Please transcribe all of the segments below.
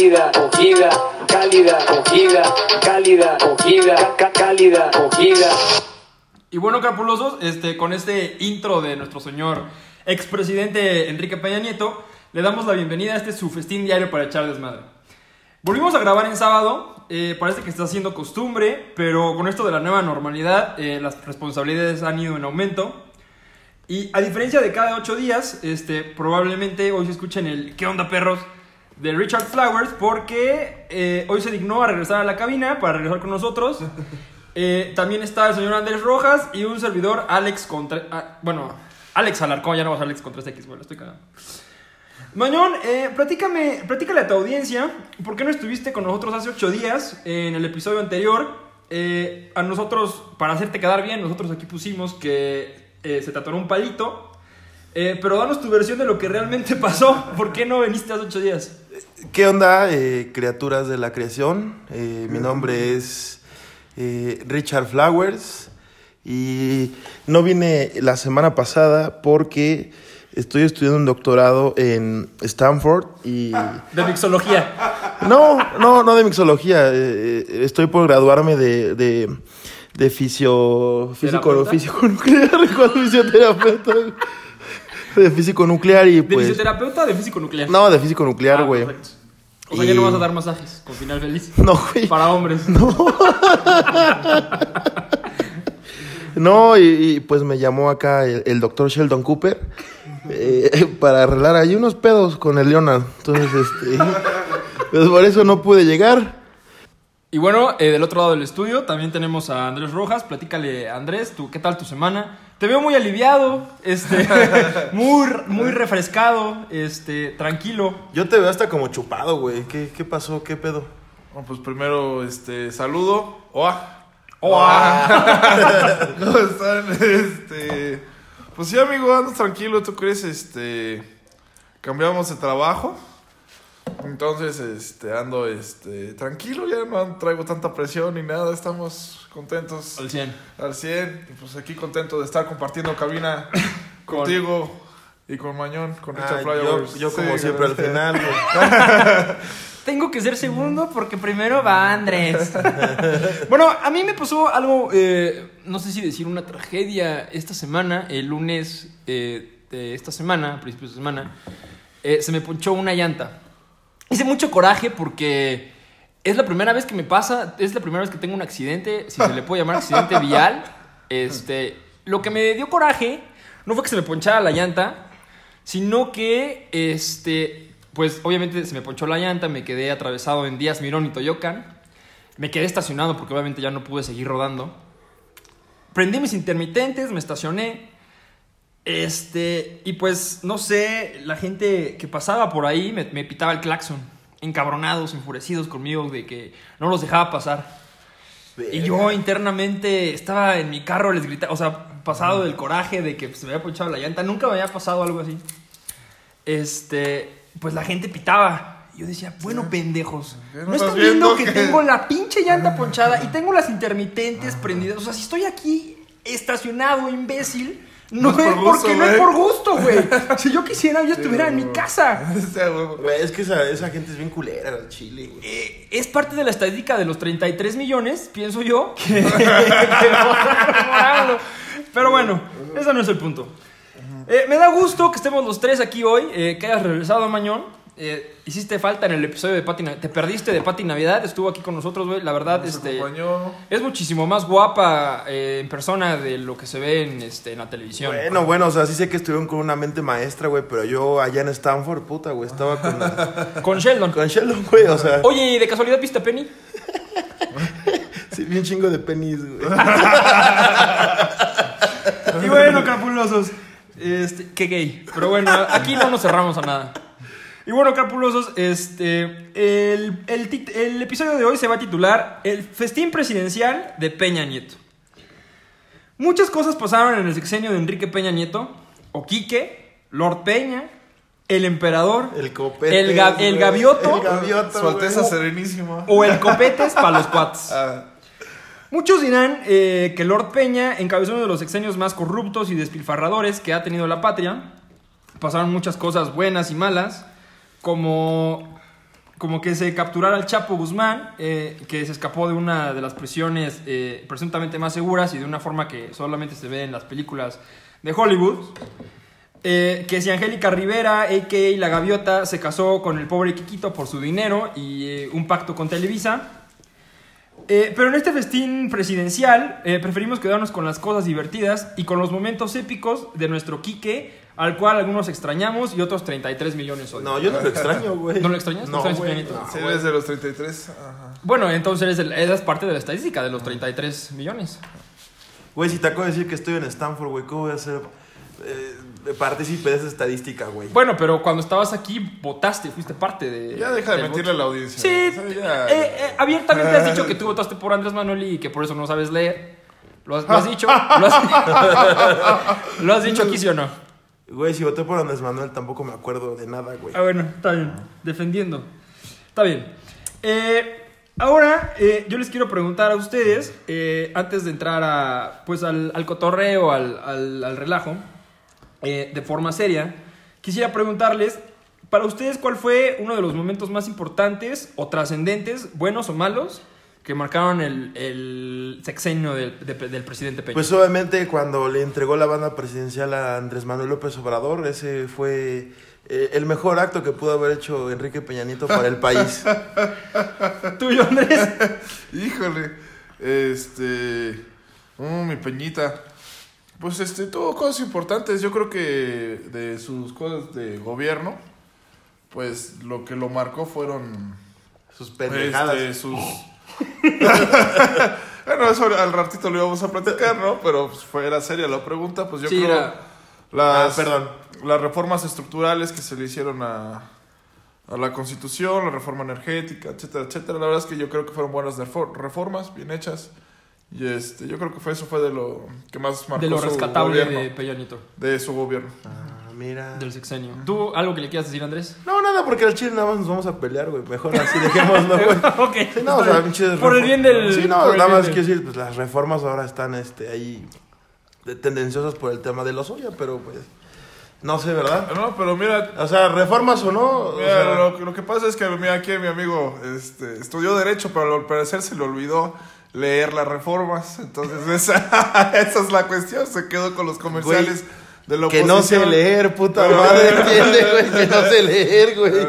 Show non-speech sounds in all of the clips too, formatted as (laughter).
cálida, cogida, cálida, cogida, cálida, cogida, cálida, cogida. Y bueno, capulosos, este, con este intro de nuestro señor expresidente Enrique Peña Nieto, le damos la bienvenida a este su festín diario para echar desmadre. Volvimos a grabar en sábado, eh, parece que está siendo costumbre, pero con esto de la nueva normalidad, eh, las responsabilidades han ido en aumento. Y a diferencia de cada ocho días, este, probablemente hoy se escuchen el ¿Qué onda perros? De Richard Flowers, porque eh, hoy se dignó a regresar a la cabina para regresar con nosotros. (laughs) Eh, también está el señor Andrés Rojas y un servidor Alex Contra... ah, bueno, Alex Alarcón, ya no vas a Alex con 3X, bueno, estoy cagando. Mañón, eh, platícame, platícale a tu audiencia, ¿por qué no estuviste con nosotros hace ocho días en el episodio anterior? Eh, a nosotros, para hacerte quedar bien, nosotros aquí pusimos que se te atoró un palito, pero danos tu versión de lo que realmente (laughs) pasó, ¿por qué no viniste hace ocho días? ¿Qué onda, eh, criaturas de la creación? Eh, mi nombre es eh, Richard Flowers y no vine la semana pasada porque estoy estudiando un doctorado en Stanford y... (laughs) De mixología. No, no, no de mixología. eh, estoy por graduarme de, de, de fisio, físico, físico nuclear, (laughs) ¿cuál fisioterapeuta? De físico nuclear y ¿De pues... fisioterapeuta o de físico nuclear? No, de físico nuclear, Ah, güey. O sea, ya Y- no vas a dar masajes con final feliz. (laughs) no, güey. Para hombres. (laughs) No, y, y, pues me llamó acá el, el doctor Sheldon Cooper eh, (laughs) para arreglar ahí unos pedos con el Leonard. Entonces, este, pues por eso no pude llegar. Y bueno, eh, del otro lado del estudio también tenemos a Andrés Rojas. Platícale, Andrés, ¿tú, ¿qué tal tu semana? Te veo muy aliviado, este, (laughs) muy, muy refrescado, este, tranquilo. Yo te veo hasta como chupado, güey. ¿Qué, qué pasó? ¿Qué pedo? Bueno, pues primero, este, saludo. Oa. ¡Oa! (laughs) ¿Cómo están? Este, pues sí, amigo, ando tranquilo. ¿Tú crees? Este, cambiamos de trabajo. Entonces, este, ando, este, tranquilo. Ya no traigo tanta presión ni nada. Estamos contentos Al 100. al 100. Y pues aquí contento de estar compartiendo cabina (coughs) (coughs) Con- contigo y con Mañón, con Richard Ah, yo, yo como Sí, siempre al final. (laughs) (laughs) Tengo que ser segundo porque primero va Andrés. (laughs) bueno, a mí me pasó algo, eh, no sé si decir una tragedia esta semana, el lunes eh, de esta semana, a principios de semana, eh, se me ponchó una llanta. Hice mucho coraje porque es la primera vez que me pasa, es la primera vez que tengo un accidente, si se le puede llamar accidente (laughs) vial. Este, lo que me dio coraje no fue que se me ponchara la llanta, sino que, este, pues obviamente se me ponchó la llanta, me quedé atravesado en Díaz Mirón y Toyocan, me quedé estacionado porque obviamente ya no pude seguir rodando. Prendí mis intermitentes, me estacioné. Este, y pues, no sé, la gente que pasaba por ahí me, me pitaba el claxon, encabronados, enfurecidos conmigo de que no los dejaba pasar. Y yo internamente estaba en mi carro, les gritaba, o sea, pasado del coraje de que se me había ponchado la llanta, nunca me había pasado algo así. Este, pues la gente pitaba. Y yo decía, bueno, pendejos, ¿Qué no ¿no estás están viendo que que- tengo la pinche llanta ponchada y (laughs) tengo las intermitentes prendidas? O sea, si estoy aquí estacionado, imbécil, no, No es por gusto, porque no es güey. por gusto, güey. Si yo quisiera, yo estuviera en mi casa. (laughs) Güey, es que esa, esa gente es bien culera, el chile, güey. Eh, es parte de la estadística de los 33 millones, pienso yo, que. (laughs) (laughs) Pero bueno, ese no es el punto. Eh, me da gusto que estemos los tres aquí hoy, eh, que hayas regresado, Mañón. Eh, hiciste falta en el episodio de Pati Navidad. Te perdiste de Pati Navidad, estuvo aquí con nosotros, güey. La verdad, Nos este, acompañó. es muchísimo más guapa eh, en persona de lo que se ve en, este, en la televisión. Bueno, bueno, o sea, sí sé que estuvieron con una mente maestra, güey, pero yo allá en Stanford, puta, güey, estaba con, (laughs) Con Sheldon. con Sheldon, güey, o sea, Oye, ¿y de casualidad viste a Penny? (laughs) sí, bien chingo de penis, güey. (laughs) Y bueno, capulosos. Este, qué gay. Pero bueno, aquí no nos cerramos a nada. Y bueno, capulosos, este, el, el episodio de hoy se va a titular El festín presidencial de Peña Nieto. Muchas cosas pasaron en el sexenio de Enrique Peña Nieto, o Quique, Lord Peña, el emperador, El copete. el, ga- el gavioto El gavioto, Su Alteza. Serenísima. o el copetes para los cuates. Ah, Muchos dirán eh, que Lord Peña encabezó uno de los sexenios más corruptos y despilfarradores que ha tenido la patria. Pasaron muchas cosas buenas y malas, como como que se capturara al Chapo Guzmán, eh, que se escapó de una de las prisiones eh, presuntamente más seguras y de una forma que solamente se ve en las películas de Hollywood. Eh, que si Angélica Rivera, a.k.a. La Gaviota, se casó con el pobre Quiquito por su dinero y un pacto con Televisa. Pero en este festín presidencial preferimos quedarnos con las cosas divertidas y con los momentos épicos de nuestro Quique, al cual algunos extrañamos y otros 33 millones hoy. No, yo no lo extraño, güey. ¿No lo extrañas? ¿No güey. No, Sí, eres de los 33. Ajá. Bueno, entonces eres, el- eres parte de la estadística de los 33 millones. Güey, si te acabo de decir que estoy en Stanford, güey, ¿cómo voy a ser eh, partícipe de esa estadística, güey? Bueno, pero cuando estabas aquí votaste, fuiste parte de... Ya deja de mentirle a la audiencia. Sí, O sea, ya- eh, eh, abiertamente has dicho que tú (laughs) votaste por Andrés Manuel y que por eso no sabes leer. ¿Lo has, lo has (laughs) dicho? ¿Lo has, (laughs) ¿Lo has dicho aquí, sí o no? Güey, si voté por Andrés Manuel tampoco me acuerdo de nada, güey. Ah, bueno, está bien. Defendiendo. Está bien. Eh, ahora, eh, yo les quiero preguntar a ustedes, eh, antes de entrar a, pues, al, al cotorreo, al, al- al relajo, eh, de forma seria, quisiera preguntarles, para ustedes, ¿cuál fue uno de los momentos más importantes o trascendentes, buenos o malos, que marcaron el, el sexenio del, de- del presidente Peña? Pues obviamente cuando le entregó la banda presidencial a Andrés Manuel López Obrador, ese fue eh, el mejor acto que pudo haber hecho Enrique Peña Nieto para el país. (laughs) ¿Tuyo, Andrés? Híjole. Este. mm, mi peñita. Pues este, tuvo cosas importantes. Yo creo que de sus cosas de gobierno, pues lo que lo marcó fueron. Sus pendejadas. Este, sus. (laughs) bueno, eso al ratito lo íbamos a platicar, ¿no? Pero pues, fue, era seria la pregunta. Pues yo Sí, creo. era- Las, Ah, perdón. Las reformas estructurales que se le hicieron a, a la constitución, la reforma energética, etcétera, etcétera. La verdad es que yo creo que fueron buenas refor- reformas, bien hechas. Y este, yo creo que fue eso fue de lo que más marcó De lo su gobierno, de Peña Nieto, de su gobierno. Ah, mira. del sexenio. ¿Tú algo que le quieras decir, Andrés? No, nada, porque al chile nada más nos vamos a pelear, güey. Mejor así dejémoslo, güey. (laughs) ok. Sí, no, o sea, pinches Por el bien del. Sí, no, nada más del- quiero decir, pues las reformas ahora están este, ahí de- tendenciosas por el tema de los Oya, pero pues. No sé, ¿verdad? No, pero mira, O sea, reformas o no. o sea, lo, lo que pasa es que mira, aquí mi amigo este, estudió Derecho, pero al parecer se le olvidó leer las reformas. Entonces, (laughs) esa, esa es la cuestión. Se quedó con los comerciales de la que no sé leer, puta madre, entiende, güey, que no sé leer, (laughs) güey.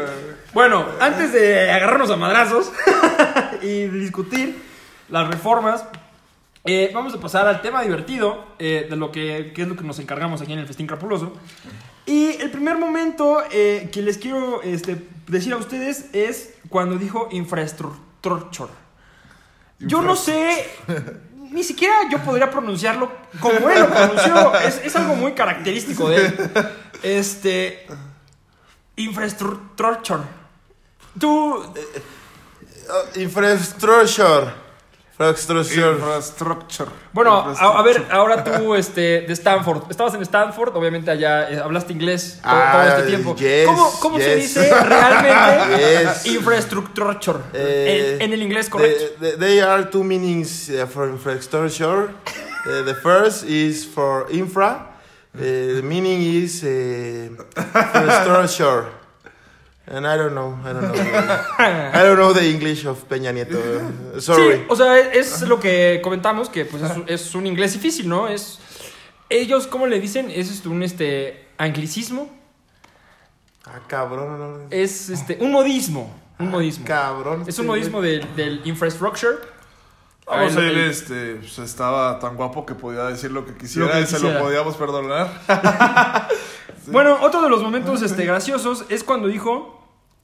Bueno, antes de agarrarnos a madrazos (laughs) y discutir las reformas, eh, vamos a pasar al tema divertido eh, de lo que, que es lo que nos encargamos aquí en el Festín Crapuloso. Y el primer momento eh, que les quiero este, decir a ustedes es cuando dijo infraestructure. Yo no sé, (laughs) ni siquiera yo podría pronunciarlo como él lo pronunció. Es, es algo muy característico de él. Este. Infrastructure. Tú. Oh, Infrastructure. Infrastructure. Infrastructure. Bueno, a, a ver, Infrastructure. ahora tú, (laughs) este, de Stanford. Estabas en Stanford, obviamente allá eh, hablaste inglés todo, Ah, todo este tiempo. yes, ¿Cómo, cómo se yes. dice realmente (laughs) Yes. infrastructure? Eh, en, en el inglés correcto. the- the- There are two meanings uh, for infrastructure. Uh, the first is for infra. Uh, the meaning is (laughs) uh, infrastructure. And I don't know. I don't know. (laughs) I don't know the English of Peña Nieto. Sorry. Sí, o sea, es lo que comentamos, que pues es, un- es un inglés difícil, ¿no? Es. Ellos, ¿cómo le dicen? Es este, un este anglicismo. Ah, cabrón. no, no. Es este un modismo. Un modismo. Cabrón. Es un modismo güey. del, del infrastructure. Vamos, El- él el- este, pues, estaba tan guapo que podía decir lo que quisiera Lo que y se quisiera. lo podíamos perdonar. (laughs) Bueno, otro de los momentos este, graciosos es cuando dijo,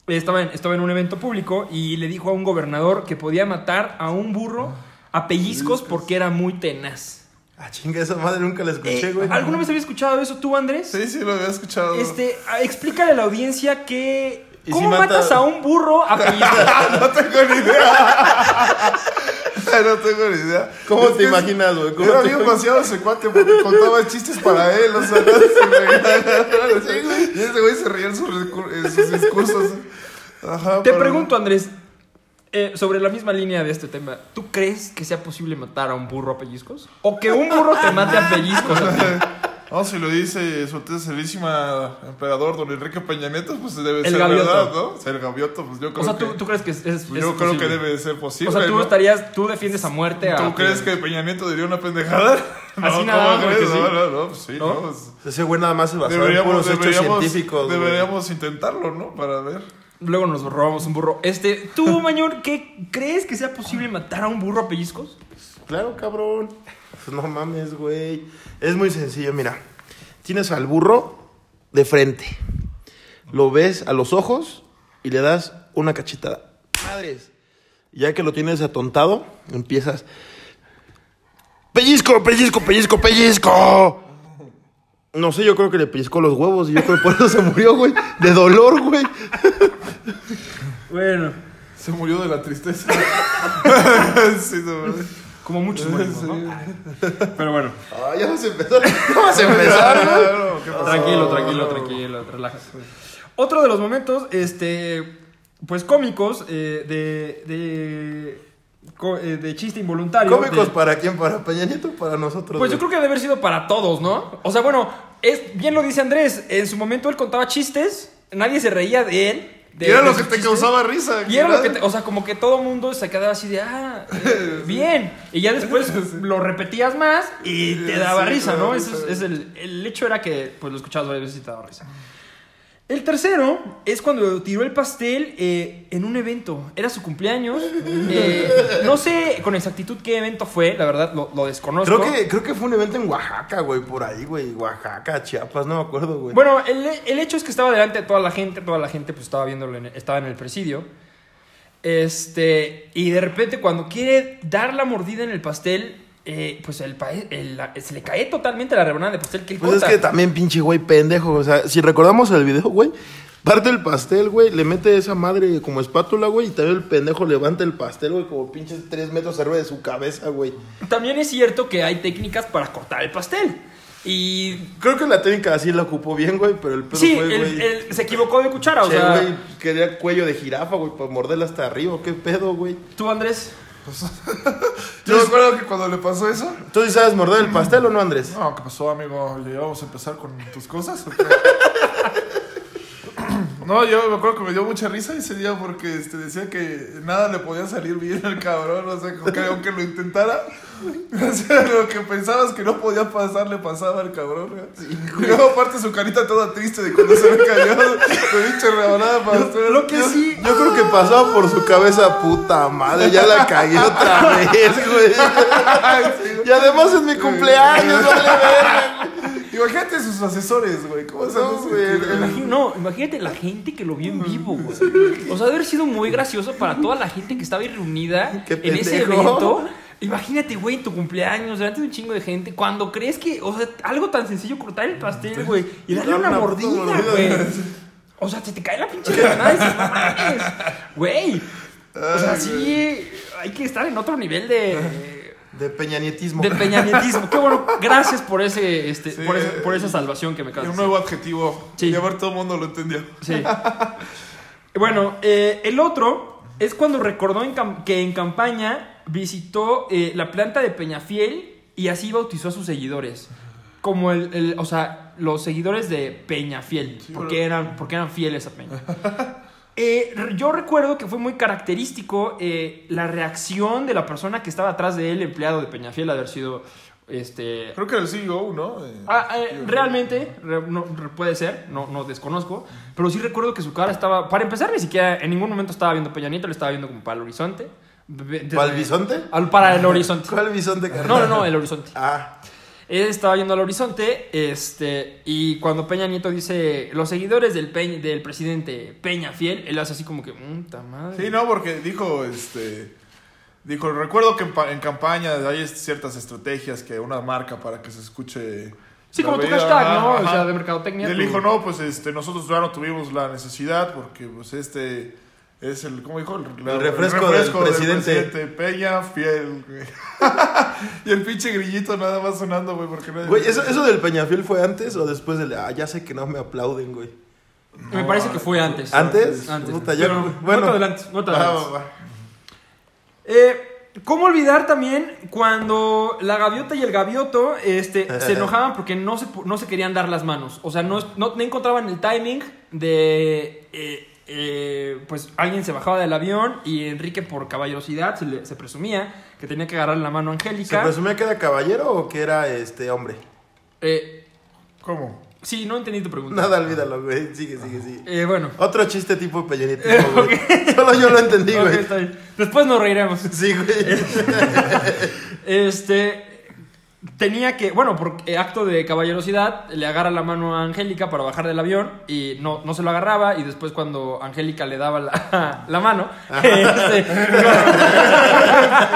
estaba en, estaba en un evento público y le dijo a un gobernador que podía matar a un burro a pellizcos porque era muy tenaz. Ah, chinga, esa madre nunca la escuché, Eh, güey. ¿Alguna vez había escuchado eso tú, Andrés? Sí, sí, lo había escuchado. Este, explícale a la audiencia que... ¿Y ¿Cómo si mata- matas a un burro a (laughs) pellizcos? no tengo ni idea. (laughs) no tengo ni idea. ¿Cómo Es te imaginas, güey? ¿Cómo Era bien vaciado ese cuate porque contaba chistes para él, o sea, no se me- (laughs) Y ese güey se reía en sus, recur- en sus discursos. Ajá, Te pero- pregunto, Andrés, eh, sobre la misma línea de este tema, ¿tú crees que sea posible matar a un burro a pellizcos? ¿O que un burro te mate a pellizcos? a? (laughs) (laughs) No, si lo dice su serísima emperador don Enrique Peña Nieto, pues debe El ser gavioto. verdad, ¿no? Ser gavioto, pues yo creo O sea, que... ¿tú, tú crees que es, es- es yo creo que debe de ser posible, O sea, tú ¿no? estarías, tú defiendes a muerte a... ¿Tú crees que Peña Nieto diría una pendejada? (laughs) Así no, nada, ¿cómo porque crees? sí. No, no, no, pues sí, ¿No? no, pues Ese güey nada más se basó en deberíamos, puros hechos deberíamos, científicos. güey. deberíamos intentarlo, ¿no? Para ver. Luego nos robamos un burro. Este, tú, (laughs) Mañor, ¿qué crees que sea posible matar a un burro a pellizcos? Claro, cabrón. Pues no mames, güey. Es muy sencillo, mira. Tienes al burro de frente. Lo ves a los ojos y le das una cachetada. Madres. Ya que lo tienes atontado, empiezas. Pellizco, pellizco, pellizco, pellizco. No sé, yo creo que le pellizcó los huevos y yo creo que por eso se murió, güey. De dolor, güey. Bueno, Se murió de la tristeza. (laughs) sí, no, como muchos (laughs) morimos, ¿no? Pero bueno, Ah, ya vas a empezar. Ya vas a empezar, (laughs) tranquilo, tranquilo, tranquilo, relájate. Otro de los momentos, este, pues cómicos eh, de, de, eh, de chiste involuntario. ¿Cómicos de- para quién? ¿Para Peña Nieto para nosotros? Pues yo creo que debe haber sido para todos, ¿no? O sea, bueno, es, bien lo dice Andrés, en su momento él contaba chistes, nadie se reía de él. De- Y era lo que te chistes. causaba risa. Y era lo que, o sea, como que todo mundo se quedaba así de, ah, eh, (laughs) bien. Y ya después (laughs) lo repetías más y te daba Sí, risa, ¿no? daba Eso es, risa. es el, el hecho era que, pues lo escuchabas varias veces y te daba risa. El tercero es cuando tiró el pastel eh, en un evento. Era su cumpleaños. (laughs) Eh, no sé con exactitud qué evento fue, la verdad, lo, lo desconozco. Creo que, creo que fue un evento en Oaxaca, güey, por ahí, güey. Oaxaca, Chiapas, no me acuerdo, güey. Bueno, el, el hecho es que estaba delante de toda la gente, toda la gente pues estaba viéndolo, en- estaba en el presidio. Este, y de repente cuando quiere dar la mordida en el pastel, eh, pues el, pa- el- la- se le cae totalmente la rebanada de pastel que él Pues es corta. que también pinche güey pendejo. O sea, si recordamos el video, güey, parte el pastel, güey, le mete esa madre como espátula, güey, y también el pendejo levanta el pastel, güey, como pinches tres metros arriba de su cabeza, güey. También es cierto que hay técnicas para cortar el pastel. Y Creo que la técnica así la ocupó bien, güey, pero el pedo sí, fue, el- güey. el- se equivocó de cuchara, o Che, sea, güey, quería cuello de jirafa, güey, para morderla hasta arriba. ¿Qué pedo, güey? tú Andrés, (laughs) Yo me acuerdo que cuando le pasó eso. ¿Tú sí sabes morder el pastel o no, Andrés? No, ¿qué pasó, amigo? ¿Ya vamos a empezar con tus cosas? (laughs) No, yo me acuerdo que me dio mucha risa ese día porque este, decía que nada le podía salir bien al cabrón. O sea, que aunque lo intentara, (laughs) o sea, lo que pensabas que no podía pasar le pasaba al cabrón. y luego, aparte, su carita toda triste de cuando se me cayó su pinche rebanada de pastel. lo que sí, Yo creo que pasaba por su cabeza, puta madre, ya la cagué otra vez, güey. (laughs) Y además es mi cumpleaños, vale verga. Imagínate sus asesores, güey. ¿Cómo se No, güey, no, imagínate la gente que lo vio en vivo, güey. O sea, debe haber sido muy gracioso para toda la gente que estaba ahí reunida (laughs) en ese evento. Imagínate, güey, en tu cumpleaños, delante de un chingo de gente, cuando crees que, o sea, algo tan sencillo, cortar el pastel, güey, y darle una mordida, güey. (laughs) O sea, se te cae la pinche rebanada y dices, no mames, güey. O sea, sí, hay que estar en otro nivel de... (laughs) De peñanietismo. De peñanietismo. Qué bueno, gracias por ese, este, Sí. por, ese- por esa salvación que me causas. un nuevo adjetivo. Sí. Y a ver, todo el mundo lo entendió. Sí. bueno, eh, el otro es cuando recordó en que en campaña visitó eh, la planta de Peñafiel y así bautizó a sus seguidores. Como el, el- o sea, los seguidores de Peñafiel, porque eran, porque eran fieles a Peña. Eh, yo recuerdo que fue muy característico eh, la reacción de la persona que estaba atrás de él, empleado de Peñafiel, haber sido este, Creo que el CEO, ¿no? Eh, Ah, eh, realmente, re- no, puede ser, no, no desconozco, pero sí recuerdo que su cara estaba, para empezar, ni siquiera en ningún momento estaba viendo Peña Nieto, le estaba viendo como para el horizonte. Desde- ¿Para el? Al- para el horizonte. (laughs) ¿Cuál bisonte, carnal? No, no, no, el horizonte. Ah, Él estaba viendo al horizonte, este, y cuando Peña Nieto dice, los seguidores del, Peñ- del presidente Peña Fiel, él hace así como que, puta madre. Sí, no, porque dijo, este... Dijo, recuerdo que en, pa- en campaña hay ciertas estrategias que una marca para que se escuche... Sí, como tu hashtag, ajá, ¿no? O sea, de mercadotecnia. Y él dijo, no, pues este, nosotros ya no tuvimos la necesidad porque pues este es el, ¿cómo dijo? El, El refresco del presidente. Peña, fiel, güey. (laughs) y el pinche grillito nada más sonando, güey, porque nadie- güey, ¿eso, ¿eso del Peñafiel fue antes o después del... Ah, ya sé que no me aplauden, güey. Me parece que fue antes. ¿Antes? Antes. Puta, ya- Pero bueno. no te adelantes, no te Va, adelantes. va, va. Eh, ¿Cómo olvidar también cuando la gaviota y el gavioto este, (laughs) se enojaban porque no se, no se querían dar las manos? O sea, no, no, no encontraban el timing de... eh, eh, pues alguien se bajaba del avión y Enrique por caballerosidad se, le- se presumía que tenía que agarrar la mano a ¿Se Angélica. presumía que era caballero o que era este hombre? Eh, ¿Cómo? sí, no entendí tu pregunta. Nada, olvídalo, güey. Sigue, sigue, sigue. Eh, bueno. Otro chiste tipo pellerítico, (laughs) güey. Solo yo lo entendí, güey. Después nos reiremos. Sí, güey. (laughs) Este. Tenía que, bueno, por acto de caballerosidad, le agarra la mano a Angélica para bajar del avión y no, no se lo agarraba. Y después, cuando Angélica le daba la, (laughs) la mano, este, (laughs)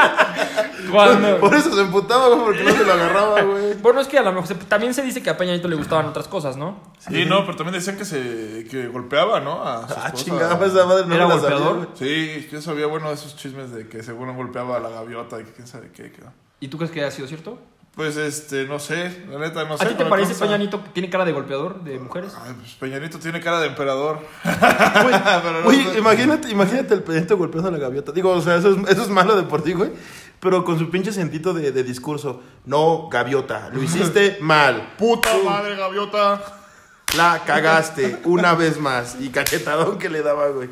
cuando, Por eso se emputaba, güey, porque no se lo agarraba, güey. bueno, es que a lo mejor se- también se dice que a Peña Nieto le gustaban otras cosas, ¿no? Sí, no, pero también decían que se que golpeaba, ¿no? A su Ah, esposa. chingada, esa madre no ¿Era me la sabía, golpeador? güey. Sí, yo sabía, bueno, de esos chismes de que según golpeaba a la gaviota y que quién sabe qué. qué. ¿Y tú crees que ha sido cierto? Pues, este, no sé, la neta, no sé. ¿A ti te parece. Peña Nieto que tiene cara de golpeador de mujeres? Ay, pues Peñanito tiene cara de emperador. Güey, (laughs) no sé. imagínate, imagínate el pendiente golpeando a la gaviota. Digo, o sea, eso es, eso es malo de por ti, güey. Pero con su pinche sentito de, de discurso. No, gaviota, lo hiciste (laughs) mal. ¡Puta madre, gaviota! La cagaste una vez más. Y cachetadón que le daba, güey.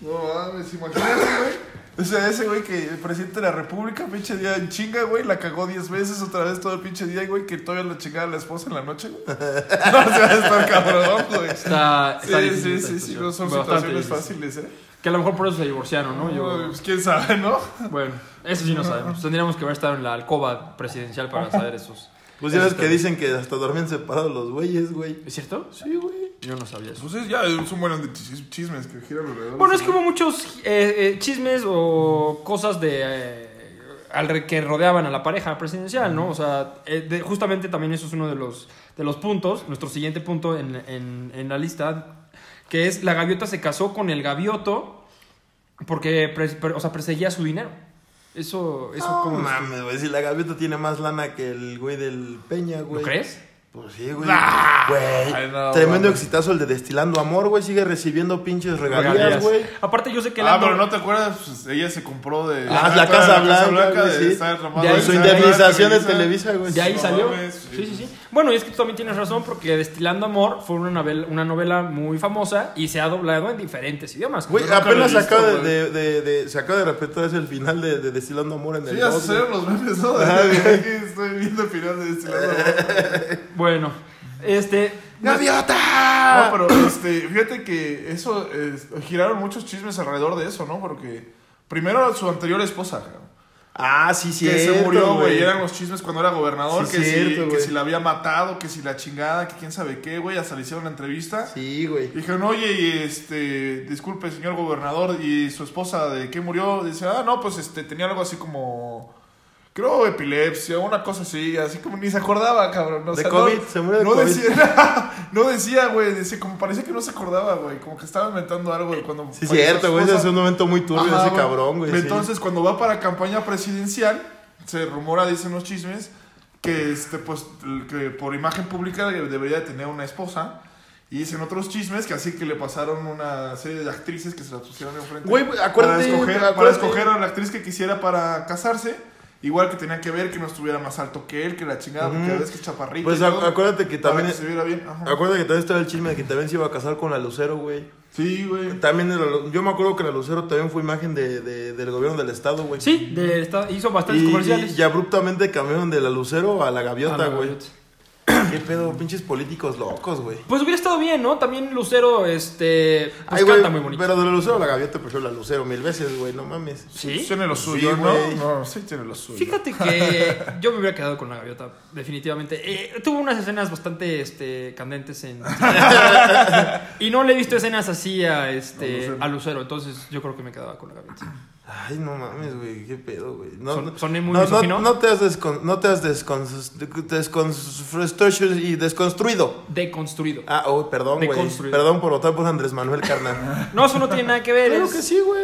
No mames, imagínate, güey. O sea, ese güey que el presidente de la república, pinche día en chinga, güey, la cagó 10 veces otra vez todo el pinche día, güey, que todavía la chingaba a la esposa en la noche, güey. (laughs) No, se va a estar cabrón, güey. Está, está Sí, sí, sí, sí, no son Bastante situaciones difícil. fáciles, ¿eh? Que a lo mejor por eso se divorciaron, ¿no? Yo- Pues quién sabe, ¿no? Bueno, eso sí no sabemos. Tendríamos que haber estado en la alcoba presidencial para saber esos. Pues ya ves que dicen que hasta dormían separados los güeyes, güey. ¿Es cierto? Sí, güey. Yo no sabía eso. Pues es- ya es un buen de chis- chismes que giran alrededor. Bueno, es que hubo muchos eh, eh, chismes o cosas de eh, al re- que rodeaban a la pareja presidencial, ¿no? O sea, eh, de- justamente también eso es uno de los, de los puntos, nuestro siguiente punto en, en- en la lista, que es la gaviota se casó con el gavioto porque o sea, perseguía su dinero. Eso, eso No ¿cómo ves tú? mames, güey. Si la gaviota tiene más lana que el güey del Peña, ¿Lo güey. crees? Pues sí, güey. Güey. no, Tremendo exitazo el de Destilando Amor, güey. Sigue recibiendo pinches regalías, Regalías. güey. Aparte, yo sé que Ah, Lando- pero no te acuerdas, pues ella se compró de. Ah, la Casa Blanca, de güey, sí. estar nomás De ahí Con su indemnización de Televisa. Güey. De ahí salió. mames, sí, sí. sí, sí. Bueno, y es que tú también tienes razón porque Destilando Amor fue una novela, una novela muy famosa y se ha doblado en diferentes idiomas. Güey, apenas se acaba de, de, de- se acaba de repetir el final de, de Destilando Amor en el Sí, ya se los memes, ¿no? De- (laughs) estoy viendo el final de este lado. (laughs) Bueno, este. ¡Gaviota! No, pero este, fíjate que eso, es- giraron muchos chismes alrededor de eso, ¿no? Porque primero su anterior esposa, Ah, sí, sí. que se murió, güey, y eran los chismes cuando era gobernador, Sí, que, cierto, si, que si la había matado, que si la chingada, que quién sabe qué, güey, hasta le hicieron la entrevista. Sí, güey. Dijeron, oye, y este, disculpe, señor gobernador, y su esposa, ¿de qué murió? Dice, ah, no, pues este, tenía algo así como, creo, epilepsia, una cosa así, así como ni se acordaba, cabrón. O De sea, COVID, no, se murió de no COVID. Decía, no decía, güey, decía, como parecía que no se acordaba, güey, como que estaba inventando algo de cuando... Sí, cierto, güey. Ese es un momento muy turbio Ajá, ese cabrón, güey. sí. Entonces, cuando va para campaña presidencial, se rumora, dicen los chismes, que, este, pues, que por imagen pública debería de tener una esposa. Y dicen otros chismes que así que le pasaron una serie de actrices que se las pusieron enfrente. Güey, acuérdate, para escoger, para acuérdate. escoger a la actriz que quisiera para casarse. Igual que tenía que ver que no estuviera más alto que él, que la chingada, porque Ujú. ves que es chaparrito. Pues y ac- todo, acuérdate que para también. que se viera bien. Ajá. Acuérdate que también estaba el chisme de que también se iba a casar con la Lucero, güey. Sí, güey. También, el- yo me acuerdo que la Lucero también fue imagen de, de- del gobierno del estado, güey. Sí, de- está- hizo Y, bastantes comerciales. y- y abruptamente cambiaron de la Lucero a la gaviota, güey. gaviota. (clears throat) Qué pedo, pinches políticos locos, güey. Pues hubiera estado bien, ¿no? También Lucero, este. Pues Ay, muy bonito. Pero de la Lucero a la gaviota prefiero la Lucero mil veces, güey, no mames. Sí. Tiene lo suyo. ¿no? No, sí tiene lo suyo. Fíjate que (laughs) yo me hubiera quedado con la gaviota, definitivamente. Eh, tuvo unas escenas bastante este, candentes en. (laughs) y no le he visto escenas así a, este, Lucero. a Lucero, entonces yo creo que me quedaba con la gaviota. Ay, no mames, güey, qué pedo, güey. No, Son- muy no, no, te has, descon- no te has descon- desconstruido y desconstruido. Deconstruido. Ah, oh, perdón, güey. Perdón por votar por Andrés Manuel, carnal. (laughs) No, eso no tiene nada que ver. Claro es- que sí, güey.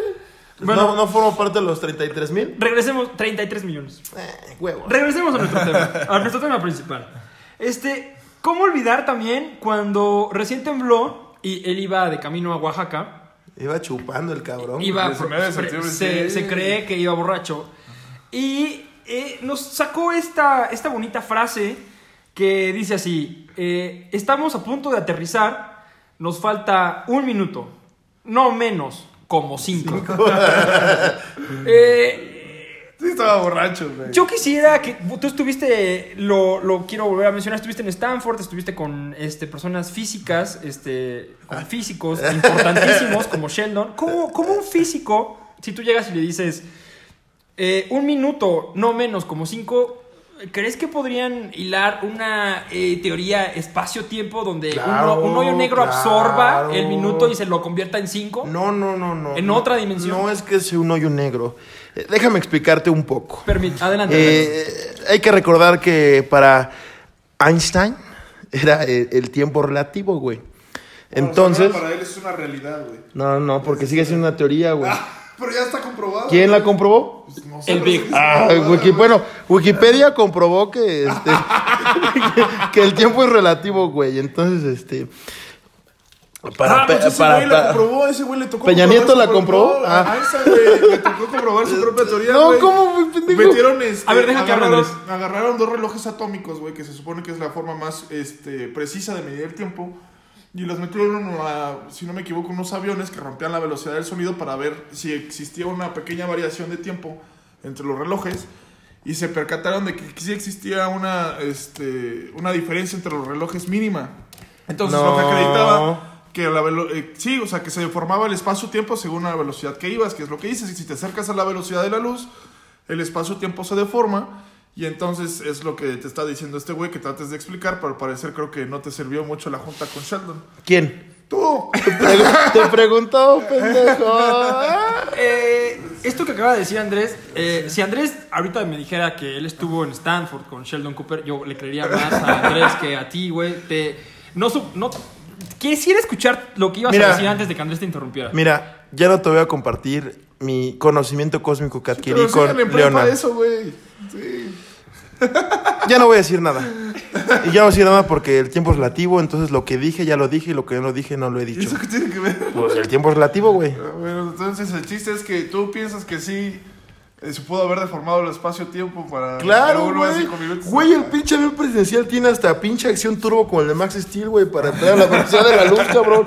Bueno. no, no formo parte de los 33 mil. Regresemos, 33 millones. Eh, huevo. Regresemos a (laughs) nuestro tema, a nuestro tema principal. Este, ¿cómo olvidar también cuando recién tembló y él iba de camino a Oaxaca? Iba chupando el cabrón. Iba, El 19 de septiembre, se, cree que iba borracho. Y eh, nos sacó esta, esta bonita frase que dice así, eh, estamos a punto de aterrizar, nos falta un minuto, no menos, como cinco. (laughs) Eh, Sí, estaba borracho, güey. yo quisiera que tú estuviste, lo, lo quiero volver a mencionar, estuviste en Stanford, estuviste con este, personas físicas, este, con físicos (laughs) importantísimos como Sheldon. ¿Cómo, cómo un físico, si tú llegas y le dices eh, un minuto, no menos, como cinco, ¿crees que podrían hilar una eh, teoría espacio-tiempo donde Claro, un hoyo negro absorba el minuto y se lo convierta en cinco? No, no, no, no. ¿En no. otra dimensión? No es que sea un hoyo negro. Eh, déjame explicarte un poco. Permit- adelante. adelante. Eh, hay que recordar que para Einstein era el, el tiempo relativo, güey. Entonces, Para él es una realidad, güey. no, no, porque sigue siendo una teoría, güey. Pero ya está comprobado. ¿Quién la comprobó? Pues no sé, El Big. Ah, Wiki- bueno, Wikipedia comprobó que, este, (laughs) que el tiempo es relativo, güey. Entonces, este. Para, ah, pues ese para- güey la para- comprobó, ese güey le tocó ¿Peña comprobar Nieto su la comprobó? no, Ah. A Einstein, güey, le tocó comprobar su (laughs) propia teoría, No, güey. ¿cómo, güey, pendejo? Metieron, este, A ver, deja que hable, agarraron, dos relojes atómicos, güey, que se supone que es la forma más este, precisa de medir el tiempo. Y los metieron, a, si no me equivoco, unos aviones que rompían la velocidad del sonido para ver si existía una pequeña variación de tiempo entre los relojes. Y se percataron de que sí existía una, este, una diferencia entre los relojes mínima. Entonces lo que No. acreditaba que la velo- eh, sí, o sea, que se deformaba el espacio-tiempo según la velocidad que ibas, que es lo que dices. Y si te acercas a la velocidad de la luz, el espacio-tiempo se deforma. Y entonces es lo que te está diciendo este güey que trates de explicar, pero al parecer creo que no te sirvió mucho la junta con Sheldon. ¿Quién? ¡Tú! Te, te preguntó, pendejo. Eh, esto que acaba de decir Andrés, eh, si Andrés ahorita me dijera que él estuvo en Stanford con Sheldon Cooper, yo le creería más a Andrés que a ti, güey. Te, no, no, quisiera escuchar lo que ibas Mira. a decir antes de que Andrés te interrumpiera. Mira, ya no te voy a compartir mi conocimiento cósmico que adquirí Pero con Leonard. eso, güey. Sí. (laughs) Ya no voy a decir nada. Y ya no voy a decir nada porque el tiempo es relativo, entonces lo que dije ya lo dije y lo que no dije no lo he ¿Y dicho. eso qué tiene que ver? Pues el tiempo es relativo, güey. Ah, Bueno, entonces el chiste es que tú piensas que sí se pudo haber deformado el espacio-tiempo para... Claro, güey. Güey, el pinche avión presidencial tiene hasta pinche acción turbo como el de Max Steel, güey, para entrar a la velocidad de la luz, (laughs) cabrón.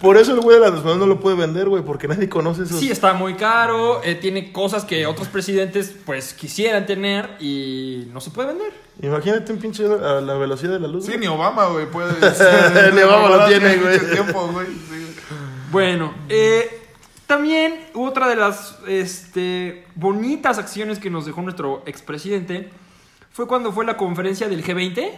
Por eso el güey de la nacional no lo puede vender, güey, porque nadie conoce esos. Sí, está muy caro, eh, tiene cosas que otros presidentes pues quisieran tener y no se puede vender. Imagínate un pinche a la velocidad de la luz. Sí, güey. ni Obama, güey, puede... (laughs) Ni Obama lo tiene, güey. mucho tiempo, güey. sí. Bueno, eh, también otra de las este, bonitas acciones que nos dejó nuestro expresidente fue cuando fue la conferencia del G20.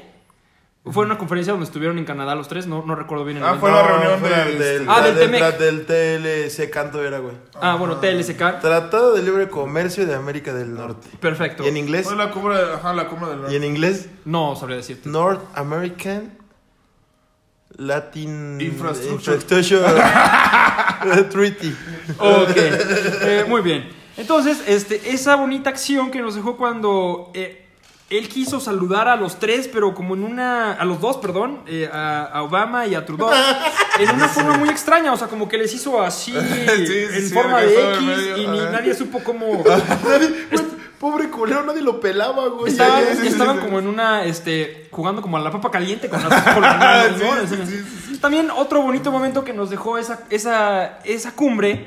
Fue una conferencia donde estuvieron en Canadá los tres, no, no recuerdo bien el Ah, fue la reunión fuera de- del, Ah, del del, Temec. del TLC canto era, güey. Ah, bueno, TLSK. Tratado de Libre Comercio de América del Norte. Perfecto. ¿Y en inglés? Fue la cumbre, ajá, la cumbre del ¿Y en inglés? No sabría decirte. North American Latin Infrastructure. Infrastructure (laughs) Treaty. Ok, eh, muy bien. Entonces, este, esa bonita acción que nos dejó cuando eh, él quiso saludar a los tres, pero como en una. A los dos, perdón, eh, a, a Obama y a Trudeau, (laughs) en una forma muy extraña. O sea, como que les hizo así, (laughs) sí, en sí, forma de X, y ni nadie supo cómo. Pobre culero, nadie lo pelaba, güey. Estaban, sí, sí, estaban sí. como en una, este, jugando como a la papa caliente con las (laughs) ¿no? También otro bonito momento que nos dejó esa, esa, esa cumbre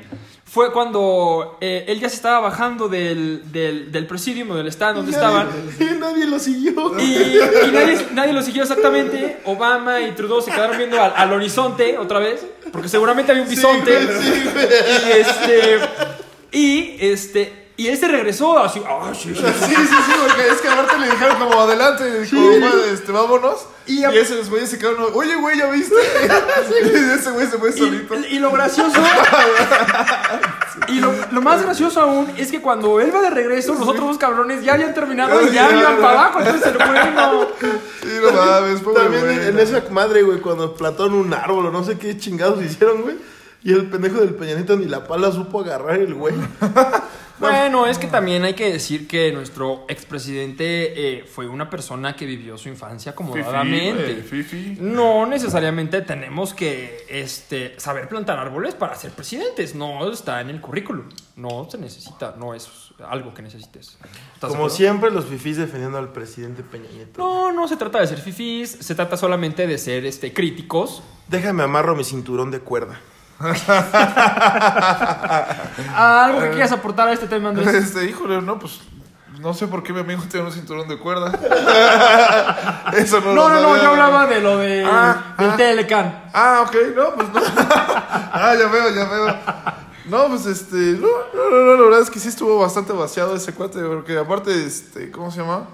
fue cuando eh, él ya se estaba bajando del, del, del presidium o del stand donde estaban. Nadie, nadie lo siguió. Y, y nadie, nadie lo siguió exactamente. Obama y Trudeau se quedaron viendo al, al horizonte otra vez. Porque seguramente había un bisonte. y este. Y este. Y él se regresó así. "Ah, sí, sí, sí". (laughs) Sí, sí, sí, porque es que aparte le dijeron como adelante, como, este, vámonos. Y Y, a- esos güeyes se quedaron, oye, güey, ¿ya viste? (laughs) y ese güey se fue solito. Y, y lo gracioso. (laughs) y lo, lo más gracioso aún es que cuando él va de regreso, los otros dos cabrones ya habían terminado y ya Ya, iban ya. para abajo. Entonces el güey no. Sí, no mames, pobre También güey. en, en esa madre, güey, cuando plantaron un árbol o no sé qué chingados hicieron, güey. Y el pendejo del Peñanito ni la pala supo agarrar el güey. Bueno, es que también hay que decir que nuestro expresidente eh, fue una persona que vivió su infancia acomodadamente. Fifi, fifi. No necesariamente tenemos que este, saber plantar árboles para ser presidentes. No está en el currículum. No se necesita. No es algo que necesites. ¿Estás de Como siempre, los fifís defendiendo al presidente Peña Nieto. No, no se trata de ser fifís. Se trata solamente de ser este, críticos. Déjame amarro mi cinturón de cuerda. ¿Algo que quieras aportar a este tema, Andrés? (laughs) Este, híjole, no, pues no sé por qué mi amigo tiene un cinturón de cuerda. (laughs) Eso no No, lo no, no, yo hablaba de lo de, Ah, del ah. Telecan. Ah, ok, no, pues no. (laughs) ah, ya veo, ya veo. No, pues este, no, no, no, no, la verdad es que sí estuvo bastante vaciado ese cuate, porque aparte, este, ¿cómo se llama?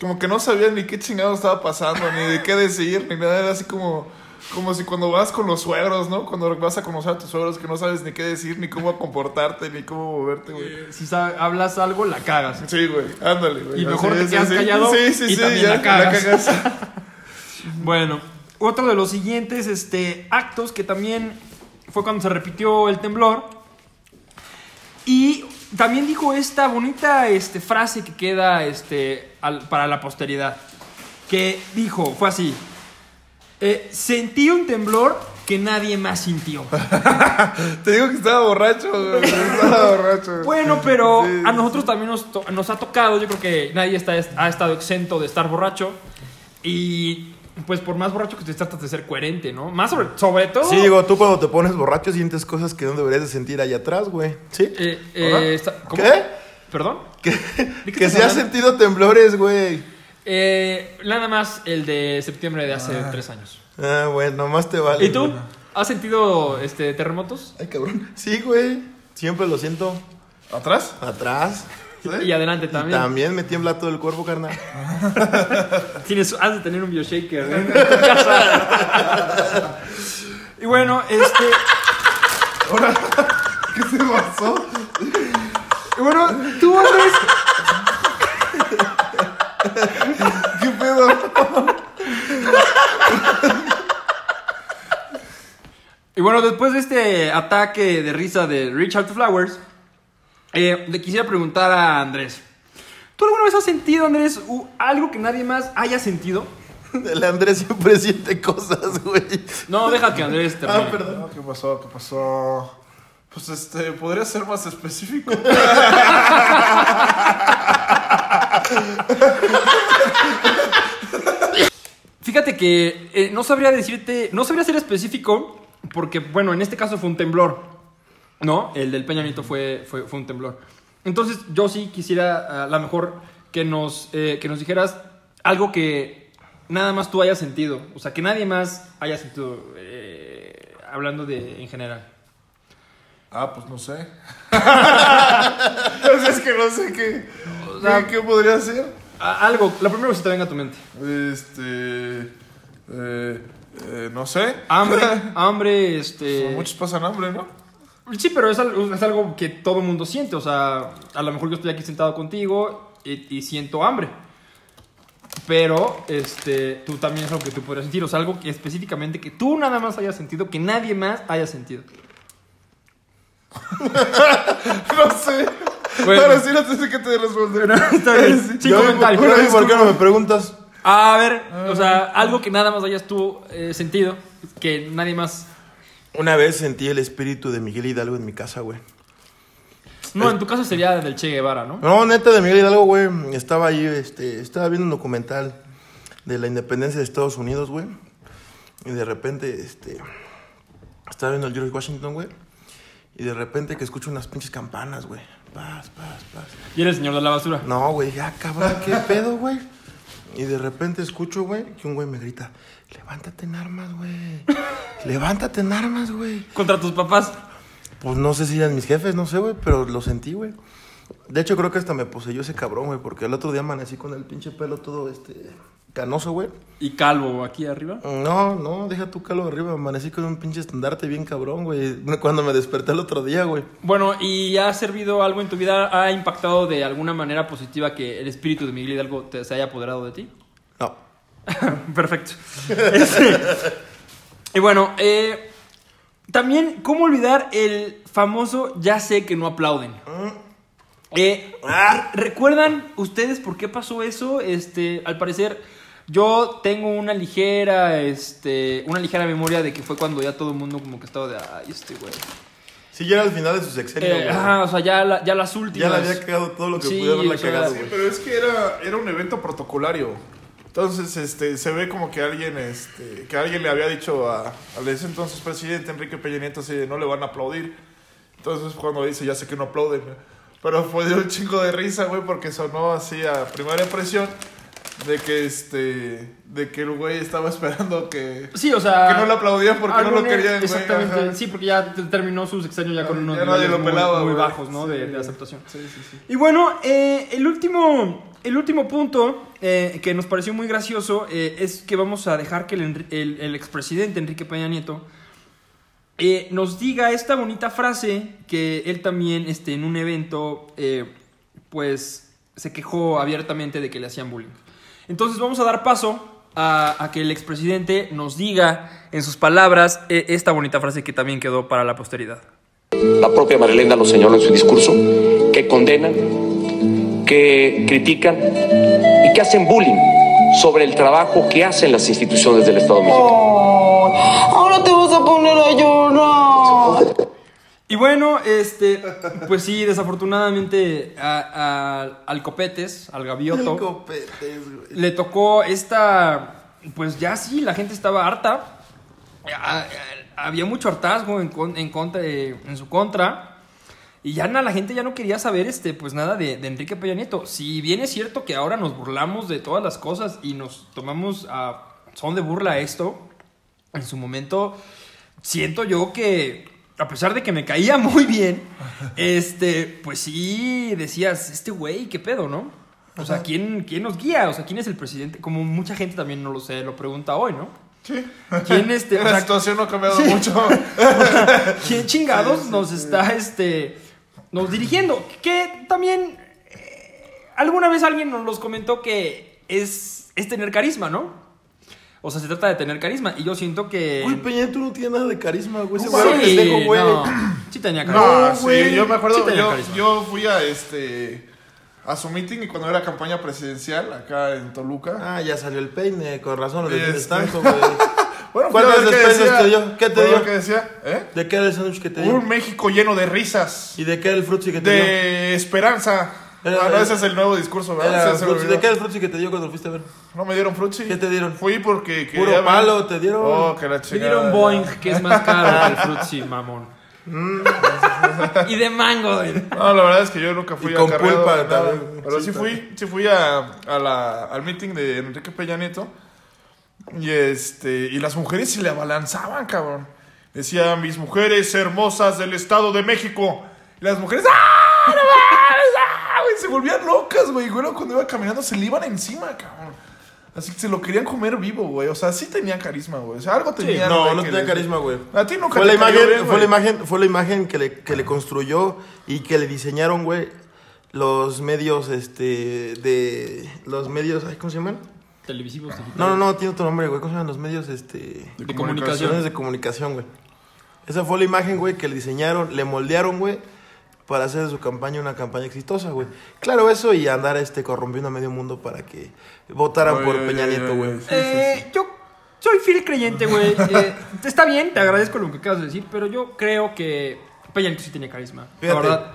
Como que no sabía ni qué chingado estaba pasando, ni de qué decir, ni nada, era así como, como si cuando vas con los suegros, ¿no? Cuando vas a conocer a tus suegros que no sabes ni qué decir, ni cómo comportarte, ni cómo moverte, güey. Si sa- hablas algo, la cagas. Sí, güey, ándale, güey. Y mejor te quedas callado Sí, sí, y sí, también ya, la cagas. cagas. (laughs) Bueno, otro de los siguientes este, actos que también fue cuando se repitió el temblor. Y también dijo esta bonita este, frase que queda este, al- para la posteridad. Que dijo, fue así. Eh, sentí un temblor que nadie más sintió. (laughs) Te digo que estaba borracho, güey. Estaba borracho. Bueno, pero Sí, a nosotros también nos, ha tocado, yo creo que nadie está, ha estado exento de estar borracho. Y pues por más borracho que te tratas de ser coherente, ¿no? Más sobre, sobre todo... Sí, digo, tú cuando te pones borracho sientes cosas que no deberías de sentir allá atrás, güey. ¿Sí? Eh, eh, está-. ¿Qué? ¿Perdón? Que, qué que has hablando? sentido temblores, güey. Eh, nada más el de septiembre de hace tres años. Ah, bueno, nomás te vale. ¿Y tú? güey. ¿Has sentido este, terremotos? Ay, cabrón. Sí, güey. Siempre lo siento. ¿Atrás? Atrás. Y adelante Y también. también me tiembla todo el cuerpo, carnal. (laughs) Tienes, has de tener un bioshaker ¿eh? (laughs) en tu casa. y bueno, este. (laughs) ¿Qué se pasó? y bueno, tú, Andrés. ¿Qué pedo? Y bueno, después de este ataque de risa de Richard Flowers, eh, le quisiera preguntar a Andrés. ¿Tú alguna vez has sentido, Andrés, algo que nadie más haya sentido? El Andrés siempre siente cosas, güey. No, deja que Andrés termine. Ah, perdón. No, ¿Qué pasó? ¿Qué pasó? Pues este, ¿podría ser más específico? (laughs) (laughs) Fíjate que eh, no sabría decirte, no sabría ser específico, porque, bueno, en este caso fue un temblor, ¿no? El del Peña Nieto fue, fue, fue un temblor. Entonces, yo sí quisiera, a lo mejor, que nos, eh, que nos dijeras algo que nada más tú hayas sentido, o sea, que nadie más haya sentido, eh, hablando de en general. Ah, pues no sé. (laughs) (laughs) Pues es que no sé qué, sea- qué, podría ser. A- algo, lo primero que se te venga a tu mente. Este. eh, eh, no sé. Hambre, (laughs) hambre, este... Muchos pasan hambre, ¿no? Sí, pero es algo, es algo que todo mundo siente. O sea, a lo mejor yo estoy aquí sentado contigo y, y siento hambre. Pero este, tú también es algo que tú podrías sentir. O sea, algo que específicamente que tú nada más hayas sentido, que nadie más haya sentido. (laughs) No sé. Bueno. Ahora sí no te sé qué te responder. Está bien. Sin Yo, comentarios. ¿por, por qué no me preguntas? A ver, o sea, algo que nada más hayas tú eh, sentido, que nadie más. Una vez sentí el espíritu de Miguel Hidalgo en mi casa, güey. No, en tu caso sería del Che Guevara, ¿no? No, neta, de Miguel Hidalgo, güey. Estaba ahí, este, estaba viendo un documental de la independencia de Estados Unidos, güey. Y de repente, este, estaba viendo el George Washington, güey. Y de repente que escucho unas pinches campanas, güey. Paz, paz, paz. Y el señor de la basura. No, güey, ya, cabrón, ¿qué (laughs) pedo, güey? Y de repente escucho, güey, que un güey me grita, levántate en armas, güey. (laughs) Levántate en armas, güey. Contra tus papás. Pues no sé si eran mis jefes, no sé, güey, pero lo sentí, güey. De hecho, creo que hasta me poseyó ese cabrón, güey, porque el otro día amanecí con el pinche pelo todo, este, canoso, güey. Y calvo aquí arriba. No, no, deja tu calo arriba, amanecí con un pinche estandarte bien cabrón, güey. Cuando me desperté el otro día, güey. Bueno, ¿y ha servido algo en tu vida? ¿Ha impactado de alguna manera positiva que el espíritu de Miguel Hidalgo te, se haya apoderado de ti? No. (laughs) Perfecto. Este, y bueno, eh, también, ¿cómo olvidar el famoso ya sé que no aplauden? Eh, Ah. ¿Recuerdan ustedes por qué pasó eso? Este, al parecer, yo tengo una ligera, este, una ligera memoria de que fue cuando ya todo el mundo como que estaba de, ay, este güey. Sí, ya era al final de su sexenio, Eh, güey. ajá, o sea, ya, la- ya las Ya últimas. le había cagado todo lo que Sí, pudo haberla sea, cagado, sí. Pero es que era, era un evento protocolario. Entonces, este, se ve como que alguien, este, que alguien le había dicho a, al ese entonces presidente Enrique Peña Nieto así de, no le van a aplaudir. Entonces cuando dice, ya sé que no aplauden. Pero fue de un chingo de risa, güey, porque sonó así a primera impresión de que, este, de que el güey estaba esperando que, Sí, o sea. que no le aplaudían porque no lo querían. Exactamente, sí, porque ya te- terminó su sexenio ya con unos Ya niveles lo muy, pelaba, muy güey. bajos, ¿no? De, Sí. de aceptación. Sí, sí, sí. Y bueno, eh, el último, el último punto eh, que nos pareció muy gracioso eh, es que vamos a dejar que el, el, el expresidente Enrique Peña Nieto nos diga esta bonita frase que él también este, en un evento pues se quejó abiertamente de que le hacían bullying. Entonces vamos a dar paso a, a que el expresidente nos diga en sus palabras eh, esta bonita frase que también quedó para la posteridad. La propia Marilena lo señaló en su discurso, que condenan, que critican y que hacen bullying sobre el trabajo que hacen las instituciones del Estado mexicano. Ahora te vas a poner a llorar. Y bueno, este, pues sí, desafortunadamente a- a- al Copetes, al Gavioto, copetes, güey. le tocó esta, pues ya sí, la gente estaba harta. A- Había mucho hartazgo en, en contra, de- en su contra. Y ya na- la gente ya no quería saber este, pues nada de, de Enrique Peña Nieto. Si bien es cierto que ahora nos burlamos de todas las cosas y nos tomamos a son de burla esto, en su momento siento yo que, a pesar de que me caía (laughs) muy bien, (laughs) este, pues sí decías, este güey, ¿qué pedo, no? O sea, ¿quién, ¿quién nos guía? O sea, ¿quién es el presidente? Como mucha gente también no lo sé, lo pregunta hoy, ¿no? Sí. ¿Quién (laughs) este? o La sea, situación no ha cambiado Sí. mucho. ¿Quién chingados nos está este nos dirigiendo? Que también eh, alguna vez alguien nos los comentó que es, es tener carisma, ¿no? O sea, se trata de tener carisma. Y yo siento que. Güey, Peña, tú no tienes nada de carisma, güey. Ese Sí, güey era pendejo, güey. no, (clears throat) sí tenía carisma. No, No, güey. sí, yo me acuerdo, Sí yo, fui a este a su meeting y cuando era campaña presidencial acá en Toluca. Ah, ya salió el peine, con razón lo Este. tanto, güey. (laughs) bueno, fui a ¿Cuántas ver qué despensas decía- te dio? ¿Qué te dio? qué decía? ¿Eh? ¿De qué era el sándwich que te dio? Un México lleno de risas, ¿Y de qué era el frutzi que te dio? de esperanza. Era- Ah, ese es el nuevo discurso, ¿verdad? Frutzi. ¿De qué era el frutzi que te dio cuando fuiste a ver? No me dieron frutzi. ¿Qué te dieron? Fui porque Puro ver- palo te dieron. Oh, que la Te dieron Boeing, que es más caro que el Fruitsy, (laughs) mamón. Mm. y de mango, güey. No, la verdad es que yo nunca fui Y con acarreado pulpa de nada. también. Pero Sí, fui, sí fui a, a la, al meeting de Enrique Peña Nieto. Y este, y las mujeres se le abalanzaban, cabrón. Decían, mis mujeres hermosas del Estado de México. Y las mujeres, ¡ah! Güey! Se volvían locas, güey. Y bueno, cuando iba caminando se le iban encima, cabrón. Así que se lo querían comer vivo, güey. O sea, sí tenía carisma, güey. O sea, algo tenía. No, güey, no tenía carisma, güey. A ti nunca Fue te la imagen, bien, fue güey. la imagen, fue la imagen que le, que le construyó y que le diseñaron, güey, los medios, este, de, los medios, ay, ¿cómo se llaman? Televisivos. No, no, no, tiene otro nombre, güey, ¿cómo se llaman los medios, este, De medios comunicación. de comunicación, güey? Esa fue la imagen, güey, que le diseñaron, le moldearon, güey, para hacer de su campaña una campaña exitosa, güey. Claro, eso y andar, este, corrompiendo a medio mundo para que votaran por ay, Peña Nieto, güey. Eh, yo soy fiel creyente, güey. (laughs) Eh, está bien, te agradezco lo que acabas de decir, pero yo creo que Peña Nieto sí tenía carisma. La verdad.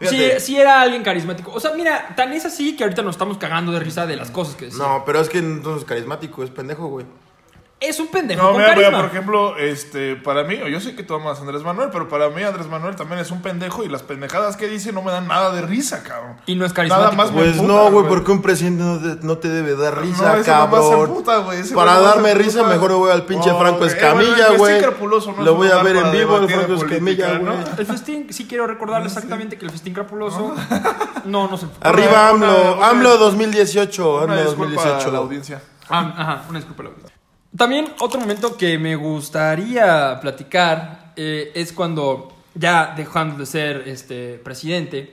Sí, sí era alguien carismático. O sea, mira, tan es así que ahorita nos estamos cagando de risa de las cosas que decía. No, pero es que no es carismático, es pendejo, güey. Es un pendejo No, con mira, mira, carisma. por ejemplo, este, para mí, yo sé que tú amas a Andrés Manuel, pero para mí Andrés Manuel también es un pendejo y las pendejadas que dice no me dan nada de risa, cabrón. Y no es carismático. Nada más Pues no, güey, porque un presidente no te, no te debe dar No, risa, se cabrón. ese Para darme risa, mejor voy al pinche Oh, Franco güey. Eh, Escamilla, bueno, el güey. festín crapuloso no Lo voy a ver en vivo, el Franco Escamilla, güey. ¿no? El festín, sí quiero recordarle exactamente que el festín crapuloso no, (laughs) no se Arriba AMLO, AMLO 2018, Una AMLO disculpa a la 2018. audiencia. Ah, ajá, una disculpa. la audiencia. También otro momento que me gustaría platicar eh, es cuando ya dejando de ser este presidente,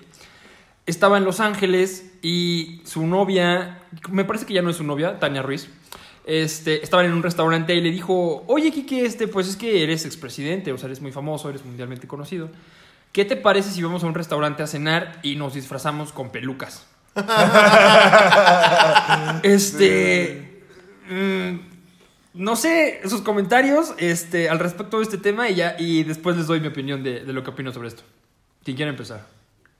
estaba en Los Ángeles y su novia, me parece que ya no es su novia, Tania Ruiz, este, estaban en un restaurante y le dijo, oye Kike, este, pues es que eres expresidente, o sea, eres muy famoso, eres mundialmente conocido. ¿Qué te parece si vamos a un restaurante a cenar y nos disfrazamos con pelucas? (laughs) este. mm, no sé sus comentarios este, al respecto de este tema y, ya, y después les doy mi opinión de, de lo que opino sobre esto. ¿Quién quiere empezar?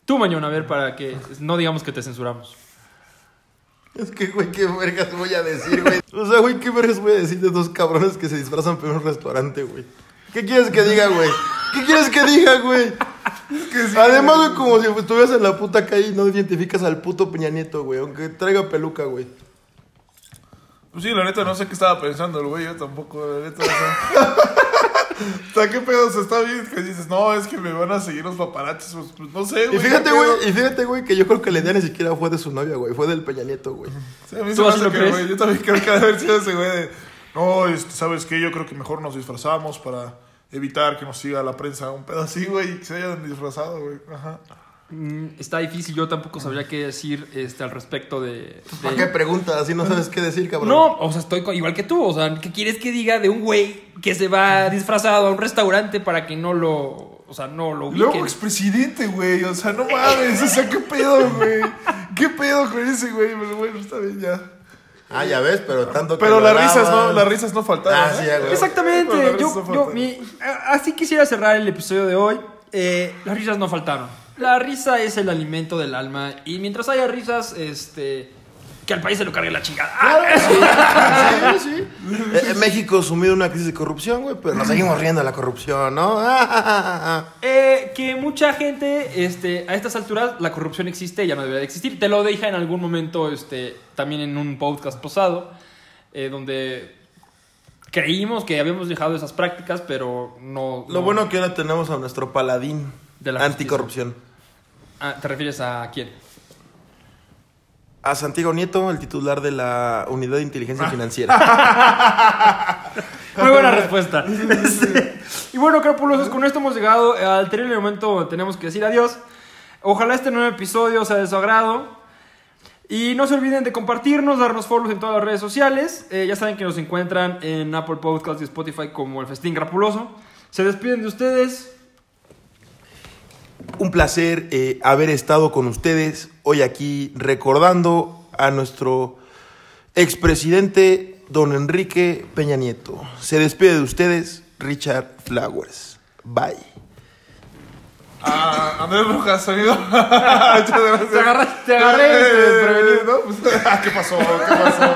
Tú, Mañón, a ver, para que no digamos que te censuramos. Es que, güey, qué vergas voy a decir, güey. O sea, güey, qué vergas voy a decir de dos cabrones que se disfrazan por un restaurante, güey. ¿Qué quieres que diga, güey? ¿Qué quieres que diga, güey? Además, güey, como si estuvieras en la puta calle y no identificas al puto Peña Nieto, güey. Aunque traiga peluca, güey. Pues sí, la neta no sé qué estaba pensando el güey, yo tampoco, la neta. O sea, (laughs) o sea, qué pedo, o sea, está bien que dices, no, es que me van a seguir los paparazzis, pues, pues, no sé, güey. Y fíjate, güey, y fíjate, güey, que yo creo que la idea ni siquiera fue de su novia, güey. Fue del Peña Nieto, güey. Sí, a mí se ¿Tú me hace que, güey, yo también creo que haber sido ese güey de, no, este, ¿sabes qué? Yo creo que mejor nos disfrazamos para evitar que nos siga la prensa. Un pedo así, güey, y que se hayan disfrazado, güey. Ajá. Mm, está difícil, yo tampoco sabría qué decir este, al respecto de... de- ¿Para qué preguntas? Así no sabes qué decir, cabrón. No, o sea, estoy igual que tú. O sea, ¿qué quieres que diga de un güey que se va disfrazado a un restaurante para que no lo. O sea, no lo Luego ubiquen? expresidente, güey, o sea, no mames, o sea, qué pedo, güey. ¿Qué pedo con ese, güey? Pero bueno, está bien ya. Ah, ya ves, pero tanto que Pero las risas no, las risas no faltaron. Ah, ¿eh? sí. Exactamente. Yo, no yo- mi- así quisiera cerrar el episodio de hoy. Eh, las risas no faltaron. La risa es el alimento del alma. Y mientras haya risas, este. Que al país se lo cargue la chingada. ¡Ah! (laughs) Sí, sí. Eh, eh, México sumido en una crisis de corrupción, güey, pero nos seguimos riendo de la corrupción, ¿no? (laughs) Eh, que mucha gente, este, a estas alturas, la corrupción existe y ya no debería de existir. Te lo dije en algún momento, este, también en un podcast pasado, eh, donde creímos que habíamos dejado esas prácticas, pero no. Lo no- bueno que ahora tenemos a nuestro paladín De la anticorrupción. Ah, ¿Te refieres a quién? A Santiago Nieto, el titular de la Unidad de Inteligencia Financiera. (laughs) Muy buena respuesta. Este, y bueno, crapulosos, con esto hemos llegado al terrible momento donde tenemos que decir adiós. Ojalá este nuevo episodio sea de su agrado. Y no se olviden de compartirnos, darnos follows en todas las redes sociales. Eh, ya saben que nos encuentran en Apple Podcasts y Spotify como el Festín Crapuloso. Se despiden de ustedes. Un placer eh, haber estado con ustedes hoy aquí recordando a nuestro expresidente don Enrique Peña Nieto. Se despide de ustedes Richard Flowers. Bye. Ah, Andrés Brujas, amigo. Muchas gracias. Te agarré, te agarré este, desprevenido. ¿no? Pues, (laughs) ah, ¿Qué pasó? ¿Qué pasó?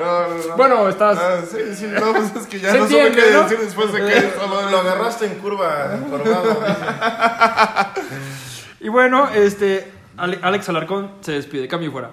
No, no, no. Bueno, estás- Ah, sí, sí, no, pues es que ya no supe entiende, qué ¿no? decir después de que madre- Lo agarraste en curva, colgado. (laughs) Y bueno, este, Ale- Alex Alarcón se despide. Cambio y fuera.